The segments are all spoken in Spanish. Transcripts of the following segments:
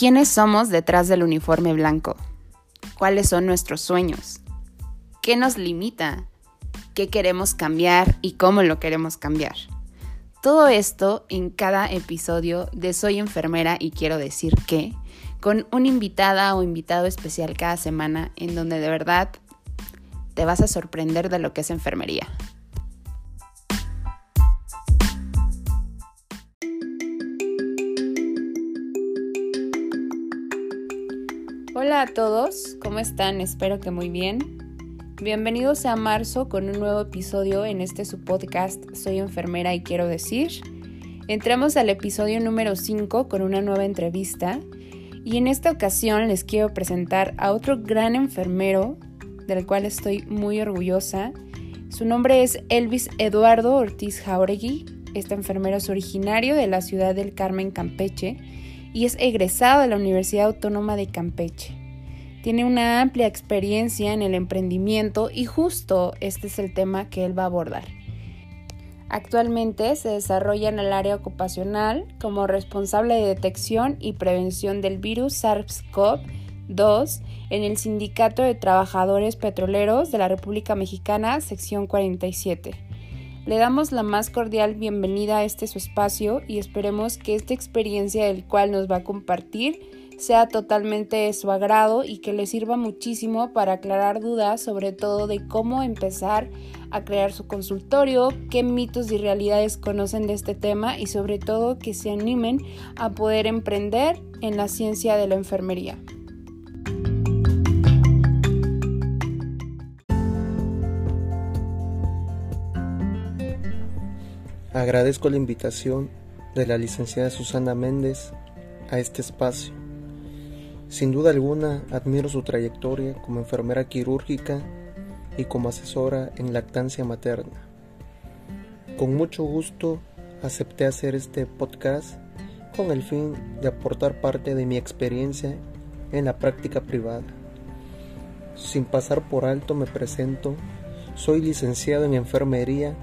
¿Quiénes somos detrás del uniforme blanco? ¿Cuáles son nuestros sueños? ¿Qué nos limita? ¿Qué queremos cambiar y cómo lo queremos cambiar? Todo esto en cada episodio de Soy enfermera y quiero decir que, con una invitada o invitado especial cada semana en donde de verdad te vas a sorprender de lo que es enfermería. Hola a todos, ¿cómo están? Espero que muy bien. Bienvenidos a marzo con un nuevo episodio en este su podcast Soy enfermera y quiero decir. Entramos al episodio número 5 con una nueva entrevista y en esta ocasión les quiero presentar a otro gran enfermero del cual estoy muy orgullosa. Su nombre es Elvis Eduardo Ortiz Jauregui. Este enfermero es originario de la ciudad del Carmen, Campeche y es egresado de la Universidad Autónoma de Campeche. Tiene una amplia experiencia en el emprendimiento y justo este es el tema que él va a abordar. Actualmente se desarrolla en el área ocupacional como responsable de detección y prevención del virus SARS-CoV-2 en el Sindicato de Trabajadores Petroleros de la República Mexicana, sección 47. Le damos la más cordial bienvenida a este su espacio y esperemos que esta experiencia del cual nos va a compartir sea totalmente de su agrado y que le sirva muchísimo para aclarar dudas sobre todo de cómo empezar a crear su consultorio, qué mitos y realidades conocen de este tema y sobre todo que se animen a poder emprender en la ciencia de la enfermería. Agradezco la invitación de la licenciada Susana Méndez a este espacio. Sin duda alguna, admiro su trayectoria como enfermera quirúrgica y como asesora en lactancia materna. Con mucho gusto acepté hacer este podcast con el fin de aportar parte de mi experiencia en la práctica privada. Sin pasar por alto me presento, soy licenciado en enfermería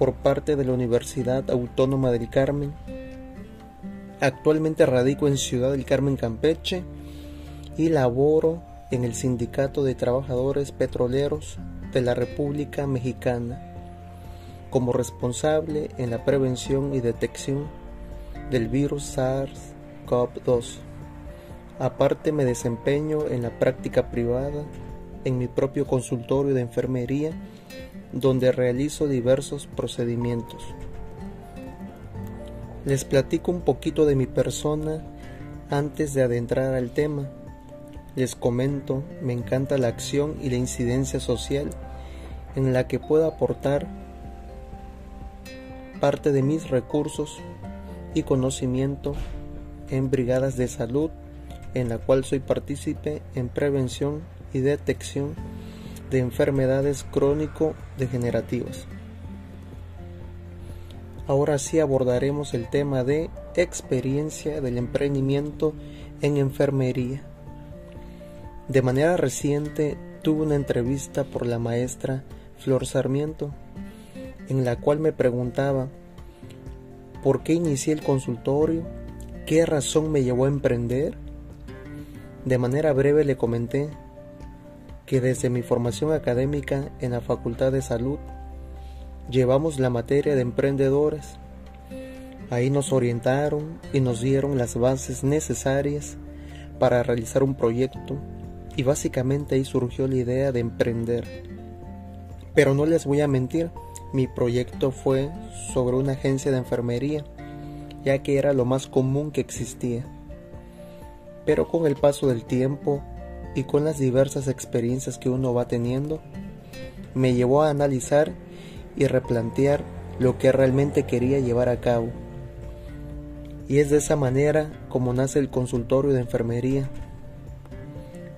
por parte de la Universidad Autónoma del Carmen. Actualmente radico en Ciudad del Carmen, Campeche y laboro en el Sindicato de Trabajadores Petroleros de la República Mexicana como responsable en la prevención y detección del virus SARS-CoV-2. Aparte me desempeño en la práctica privada en mi propio consultorio de enfermería donde realizo diversos procedimientos. Les platico un poquito de mi persona antes de adentrar al tema. Les comento, me encanta la acción y la incidencia social en la que puedo aportar parte de mis recursos y conocimiento en brigadas de salud, en la cual soy partícipe en prevención y detección de enfermedades crónico-degenerativas. Ahora sí abordaremos el tema de experiencia del emprendimiento en enfermería. De manera reciente tuve una entrevista por la maestra Flor Sarmiento, en la cual me preguntaba por qué inicié el consultorio, qué razón me llevó a emprender. De manera breve le comenté que desde mi formación académica en la Facultad de Salud llevamos la materia de emprendedores. Ahí nos orientaron y nos dieron las bases necesarias para realizar un proyecto y básicamente ahí surgió la idea de emprender. Pero no les voy a mentir, mi proyecto fue sobre una agencia de enfermería, ya que era lo más común que existía. Pero con el paso del tiempo y con las diversas experiencias que uno va teniendo, me llevó a analizar y replantear lo que realmente quería llevar a cabo. Y es de esa manera como nace el consultorio de enfermería.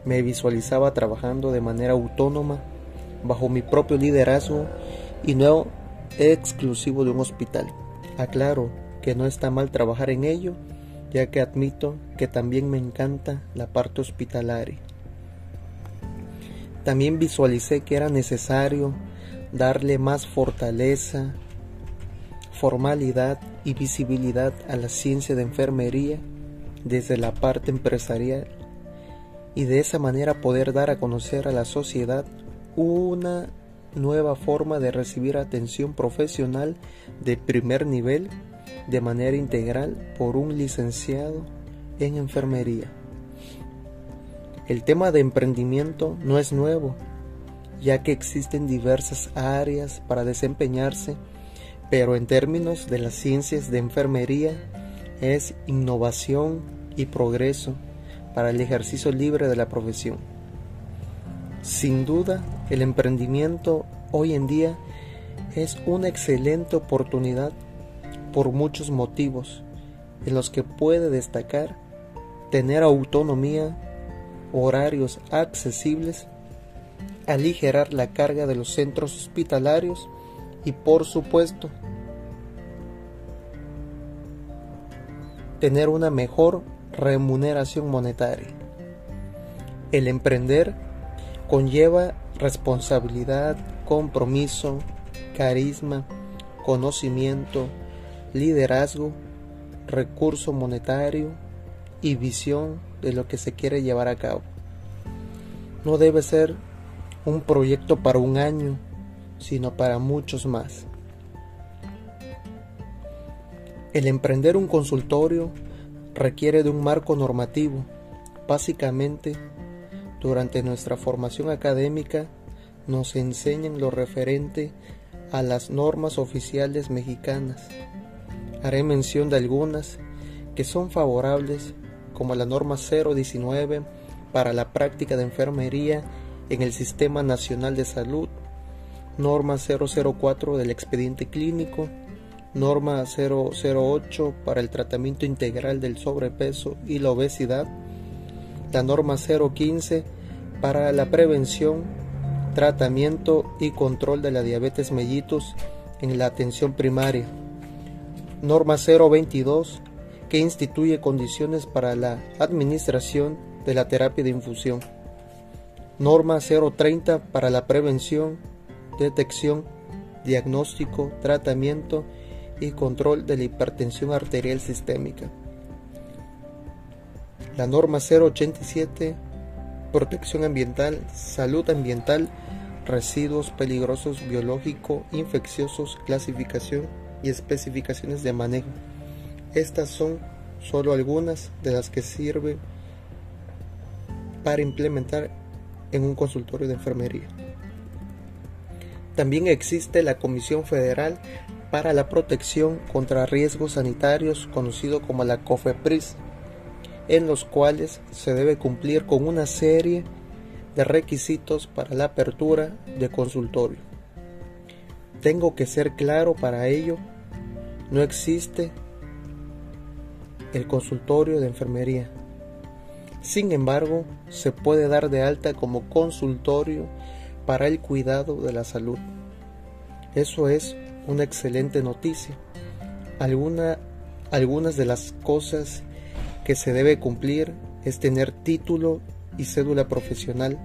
Me visualizaba trabajando de manera autónoma, bajo mi propio liderazgo y no exclusivo de un hospital. Aclaro que no está mal trabajar en ello, ya que admito que también me encanta la parte hospitalaria. También visualicé que era necesario darle más fortaleza, formalidad y visibilidad a la ciencia de enfermería, desde la parte empresarial y de esa manera poder dar a conocer a la sociedad una nueva forma de recibir atención profesional de primer nivel de manera integral por un licenciado en enfermería. El tema de emprendimiento no es nuevo, ya que existen diversas áreas para desempeñarse, pero en términos de las ciencias de enfermería es innovación y progreso para el ejercicio libre de la profesión. Sin duda, el emprendimiento hoy en día es una excelente oportunidad por muchos motivos en los que puede destacar tener autonomía, horarios accesibles, aligerar la carga de los centros hospitalarios y por supuesto tener una mejor remuneración monetaria. El emprender conlleva responsabilidad, compromiso, carisma, conocimiento, liderazgo, recurso monetario y visión de lo que se quiere llevar a cabo. No debe ser un proyecto para un año, sino para muchos más. El emprender un consultorio requiere de un marco normativo. Básicamente, durante nuestra formación académica nos enseñan lo referente a las normas oficiales mexicanas. Haré mención de algunas que son favorables, como la norma 019 para la práctica de enfermería en el Sistema Nacional de Salud, norma 004 del expediente clínico, norma 008 para el tratamiento integral del sobrepeso y la obesidad, la norma 015 para la prevención, tratamiento y control de la diabetes mellitus en la atención primaria, norma 022 que instituye condiciones para la administración de la terapia de infusión, norma 030 para la prevención, detección, diagnóstico, tratamiento y control de la hipertensión arterial sistémica. La norma 087, protección ambiental, salud ambiental, residuos peligrosos biológico, infecciosos, clasificación y especificaciones de manejo. Estas son solo algunas de las que sirven para implementar en un consultorio de enfermería. También existe la Comisión Federal para la protección contra riesgos sanitarios conocido como la COFEPRIS, en los cuales se debe cumplir con una serie de requisitos para la apertura de consultorio. Tengo que ser claro para ello, no existe el consultorio de enfermería. Sin embargo, se puede dar de alta como consultorio para el cuidado de la salud. Eso es una excelente noticia. Alguna, algunas de las cosas que se debe cumplir es tener título y cédula profesional,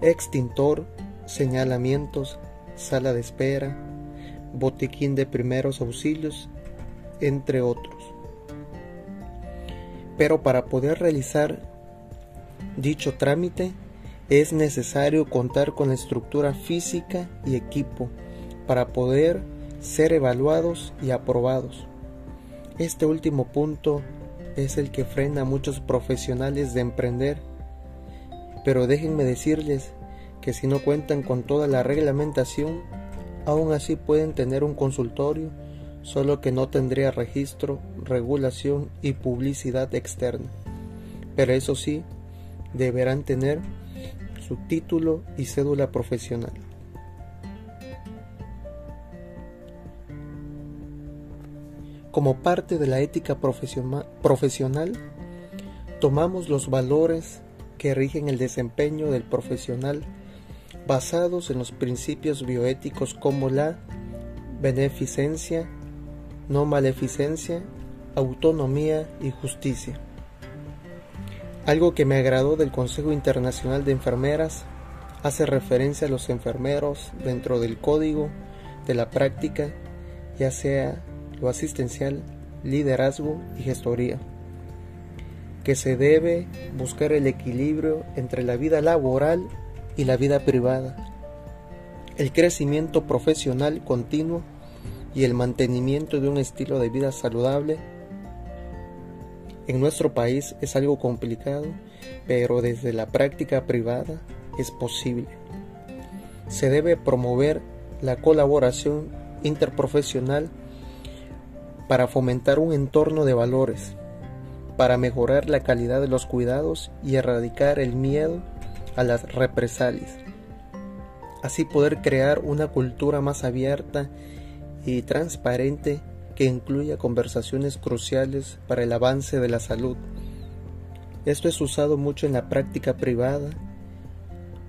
extintor, señalamientos, sala de espera, botiquín de primeros auxilios, entre otros. Pero para poder realizar dicho trámite es necesario contar con la estructura física y equipo para poder ser evaluados y aprobados. Este último punto es el que frena a muchos profesionales de emprender, pero déjenme decirles que si no cuentan con toda la reglamentación, aún así pueden tener un consultorio, solo que no tendría registro, regulación y publicidad externa. Pero eso sí, deberán tener su título y cédula profesional. Como parte de la ética profesional, tomamos los valores que rigen el desempeño del profesional basados en los principios bioéticos como la beneficencia, no maleficencia, autonomía y justicia. Algo que me agradó del Consejo Internacional de Enfermeras hace referencia a los enfermeros dentro del código de la práctica, ya sea lo asistencial, liderazgo y gestoría, que se debe buscar el equilibrio entre la vida laboral y la vida privada, el crecimiento profesional continuo y el mantenimiento de un estilo de vida saludable. En nuestro país es algo complicado, pero desde la práctica privada es posible. Se debe promover la colaboración interprofesional para fomentar un entorno de valores, para mejorar la calidad de los cuidados y erradicar el miedo a las represalias. Así poder crear una cultura más abierta y transparente que incluya conversaciones cruciales para el avance de la salud. Esto es usado mucho en la práctica privada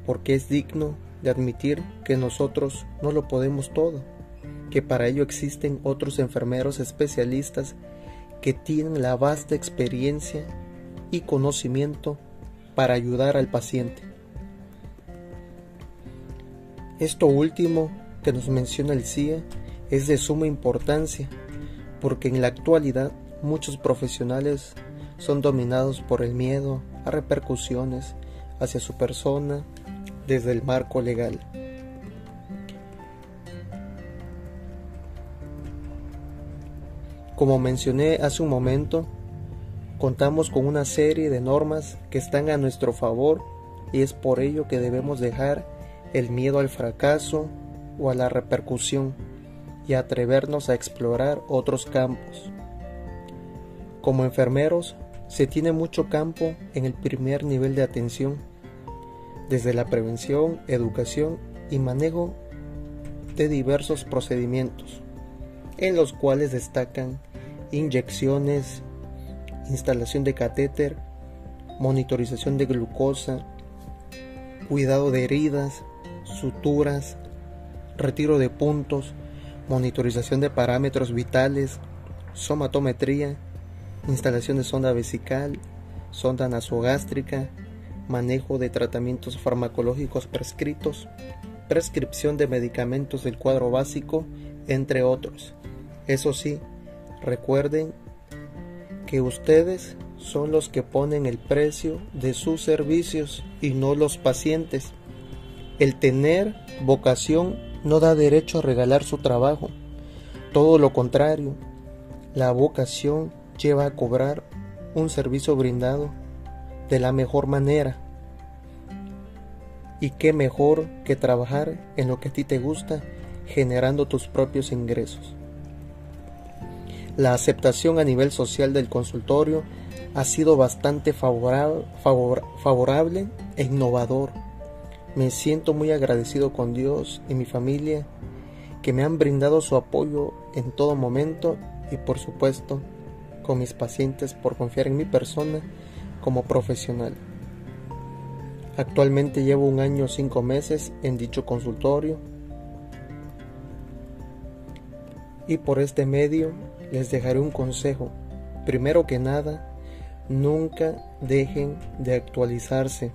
porque es digno de admitir que nosotros no lo podemos todo, que para ello existen otros enfermeros especialistas que tienen la vasta experiencia y conocimiento para ayudar al paciente. Esto último que nos menciona el CIE es de suma importancia porque en la actualidad muchos profesionales son dominados por el miedo a repercusiones hacia su persona desde el marco legal. Como mencioné hace un momento, contamos con una serie de normas que están a nuestro favor y es por ello que debemos dejar el miedo al fracaso o a la repercusión y atrevernos a explorar otros campos. Como enfermeros, se tiene mucho campo en el primer nivel de atención, desde la prevención, educación y manejo de diversos procedimientos, en los cuales destacan inyecciones, instalación de catéter, monitorización de glucosa, cuidado de heridas, suturas, retiro de puntos, monitorización de parámetros vitales, somatometría, instalación de sonda vesical, sonda nasogástrica, manejo de tratamientos farmacológicos prescritos, prescripción de medicamentos del cuadro básico, entre otros. Eso sí, recuerden que ustedes son los que ponen el precio de sus servicios y no los pacientes. El tener vocación no da derecho a regalar su trabajo. Todo lo contrario, la vocación lleva a cobrar un servicio brindado de la mejor manera. Y qué mejor que trabajar en lo que a ti te gusta, generando tus propios ingresos. La aceptación a nivel social del consultorio ha sido bastante favorable, e innovador me siento muy agradecido con Dios y mi familia que me han brindado su apoyo en todo momento y por supuesto con mis pacientes por confiar en mi persona como profesional. Actualmente llevo un año cinco meses en dicho consultorio y por este medio les dejaré un consejo. Primero que nada, nunca dejen de actualizarse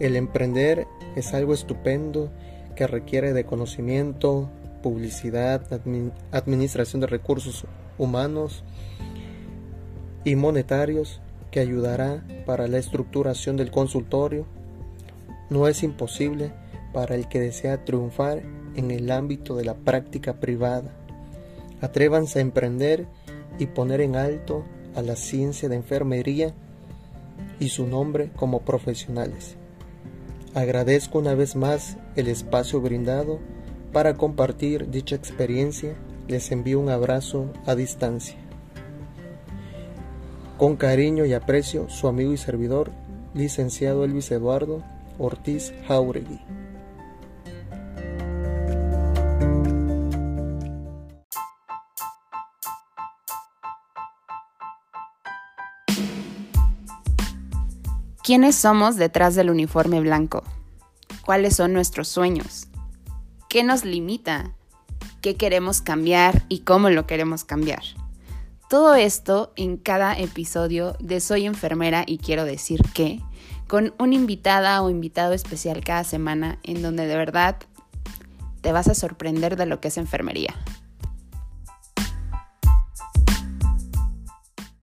el emprender es algo estupendo que requiere de conocimiento, publicidad, administración de recursos humanos y monetarios que ayudará para la estructuración del consultorio. No es imposible para el que desea triunfar en el ámbito de la práctica privada. Atrévanse a emprender y poner en alto a la ciencia de enfermería y su nombre como profesionales. Agradezco una vez más el espacio brindado para compartir dicha experiencia. Les envío un abrazo a distancia. Con cariño y aprecio, su amigo y servidor, licenciado Elvis Eduardo Ortiz Jauregui. ¿Quiénes somos detrás del uniforme blanco? ¿Cuáles son nuestros sueños? ¿Qué nos limita? ¿Qué queremos cambiar y cómo lo queremos cambiar? Todo esto en cada episodio de Soy enfermera y quiero decir que, con una invitada o invitado especial cada semana en donde de verdad te vas a sorprender de lo que es enfermería.